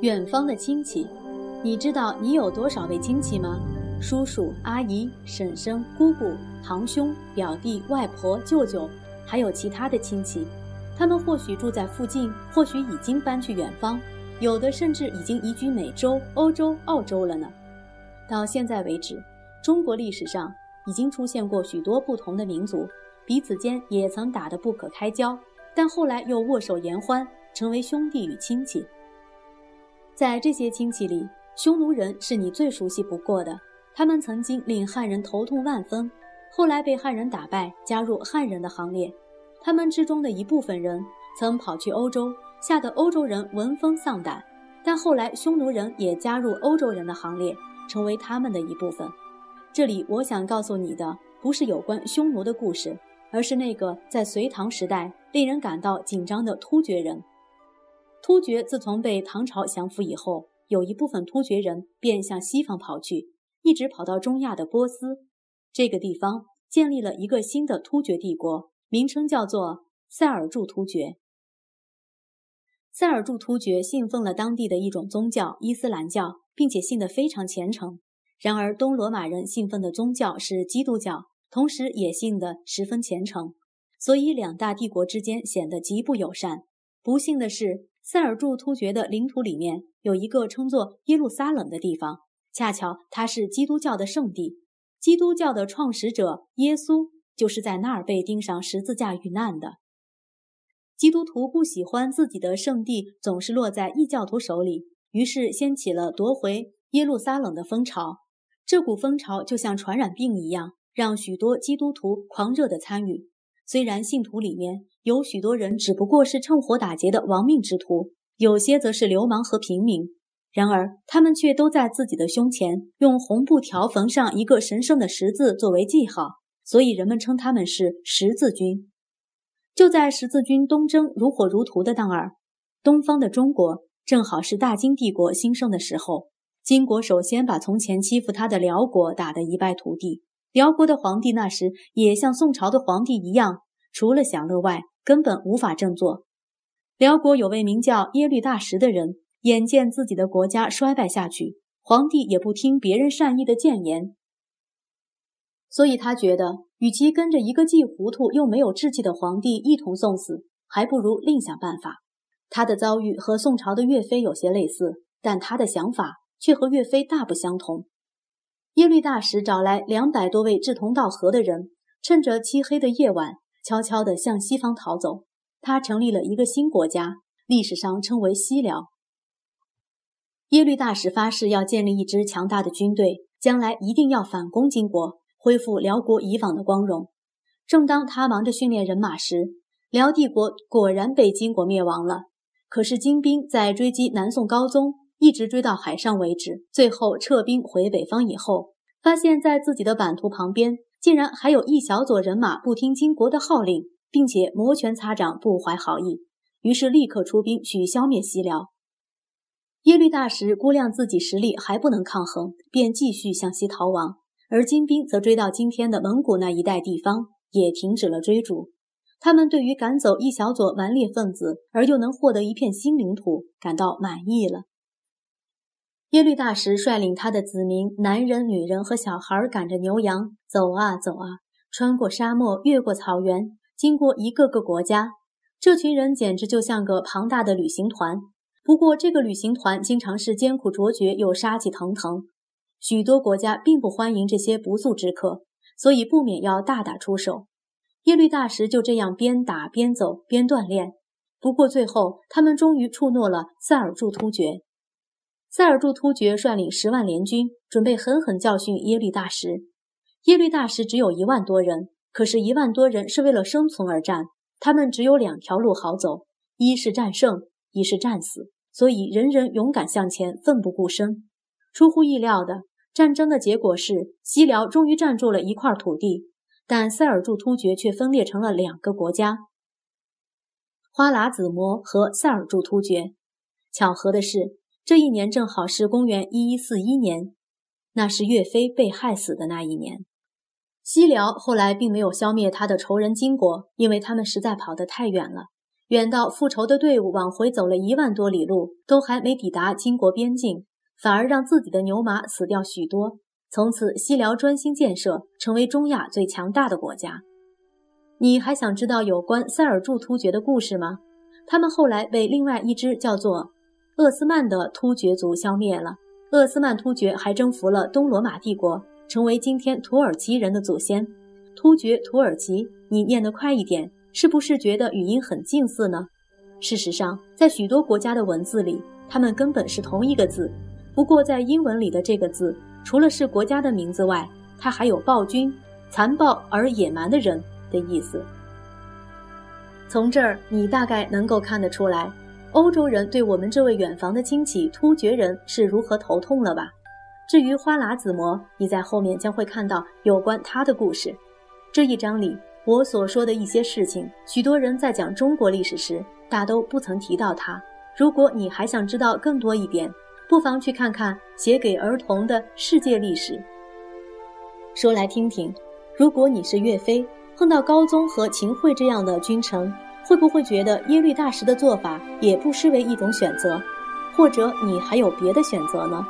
远方的亲戚，你知道你有多少位亲戚吗？叔叔、阿姨、婶婶、姑姑、堂兄、表弟、外婆、舅舅，还有其他的亲戚。他们或许住在附近，或许已经搬去远方，有的甚至已经移居美洲、欧洲、澳洲了呢。到现在为止，中国历史上已经出现过许多不同的民族，彼此间也曾打得不可开交，但后来又握手言欢，成为兄弟与亲戚。在这些亲戚里，匈奴人是你最熟悉不过的。他们曾经令汉人头痛万分，后来被汉人打败，加入汉人的行列。他们之中的一部分人曾跑去欧洲，吓得欧洲人闻风丧胆。但后来匈奴人也加入欧洲人的行列，成为他们的一部分。这里我想告诉你的，不是有关匈奴的故事，而是那个在隋唐时代令人感到紧张的突厥人。突厥自从被唐朝降服以后，有一部分突厥人便向西方跑去，一直跑到中亚的波斯这个地方，建立了一个新的突厥帝国，名称叫做塞尔柱突厥。塞尔柱突厥信奉了当地的一种宗教——伊斯兰教，并且信得非常虔诚。然而，东罗马人信奉的宗教是基督教，同时也信得十分虔诚，所以两大帝国之间显得极不友善。不幸的是。塞尔柱突厥的领土里面有一个称作耶路撒冷的地方，恰巧它是基督教的圣地。基督教的创始者耶稣就是在那儿被钉上十字架遇难的。基督徒不喜欢自己的圣地总是落在异教徒手里，于是掀起了夺回耶路撒冷的风潮。这股风潮就像传染病一样，让许多基督徒狂热地参与。虽然信徒里面，有许多人只不过是趁火打劫的亡命之徒，有些则是流氓和平民。然而，他们却都在自己的胸前用红布条缝上一个神圣的十字作为记号，所以人们称他们是十字军。就在十字军东征如火如荼的当儿，东方的中国正好是大金帝国兴盛的时候。金国首先把从前欺负他的辽国打得一败涂地。辽国的皇帝那时也像宋朝的皇帝一样，除了享乐外。根本无法振作。辽国有位名叫耶律大石的人，眼见自己的国家衰败下去，皇帝也不听别人善意的谏言，所以他觉得，与其跟着一个既糊涂又没有志气的皇帝一同送死，还不如另想办法。他的遭遇和宋朝的岳飞有些类似，但他的想法却和岳飞大不相同。耶律大石找来两百多位志同道合的人，趁着漆黑的夜晚。悄悄地向西方逃走，他成立了一个新国家，历史上称为西辽。耶律大石发誓要建立一支强大的军队，将来一定要反攻金国，恢复辽国以往的光荣。正当他忙着训练人马时，辽帝国果然被金国灭亡了。可是金兵在追击南宋高宗，一直追到海上为止，最后撤兵回北方以后，发现，在自己的版图旁边。竟然还有一小撮人马不听金国的号令，并且摩拳擦掌，不怀好意，于是立刻出兵去消灭西辽。耶律大石估量自己实力还不能抗衡，便继续向西逃亡，而金兵则追到今天的蒙古那一带地方，也停止了追逐。他们对于赶走一小撮顽劣分子，而又能获得一片新领土，感到满意了。耶律大石率领他的子民，男人、女人和小孩，赶着牛羊走啊走啊，穿过沙漠，越过草原，经过一个个国家。这群人简直就像个庞大的旅行团。不过，这个旅行团经常是艰苦卓绝又杀气腾腾。许多国家并不欢迎这些不速之客，所以不免要大打出手。耶律大石就这样边打边走边锻炼。不过，最后他们终于触怒了塞尔柱突厥。塞尔柱突厥率领十万联军，准备狠狠教训耶律大石。耶律大石只有一万多人，可是，一万多人是为了生存而战。他们只有两条路好走：一是战胜，一是战死。所以，人人勇敢向前，奋不顾身。出乎意料的，战争的结果是西辽终于占住了一块土地，但塞尔柱突厥却分裂成了两个国家：花剌子模和塞尔柱突厥。巧合的是。这一年正好是公元一一四一年，那是岳飞被害死的那一年。西辽后来并没有消灭他的仇人金国，因为他们实在跑得太远了。远到复仇的队伍往回走了一万多里路，都还没抵达金国边境，反而让自己的牛马死掉许多。从此，西辽专心建设，成为中亚最强大的国家。你还想知道有关塞尔柱突厥的故事吗？他们后来被另外一支叫做鄂斯曼的突厥族消灭了。鄂斯曼突厥还征服了东罗马帝国，成为今天土耳其人的祖先。突厥、土耳其，你念得快一点，是不是觉得语音很近似呢？事实上，在许多国家的文字里，它们根本是同一个字。不过，在英文里的这个字，除了是国家的名字外，它还有暴君、残暴而野蛮的人的意思。从这儿，你大概能够看得出来。欧洲人对我们这位远房的亲戚突厥人是如何头痛了吧？至于花剌子模，你在后面将会看到有关他的故事。这一章里我所说的一些事情，许多人在讲中国历史时大都不曾提到他。如果你还想知道更多一点，不妨去看看写给儿童的世界历史。说来听听，如果你是岳飞，碰到高宗和秦桧这样的君臣。会不会觉得耶律大石的做法也不失为一种选择，或者你还有别的选择呢？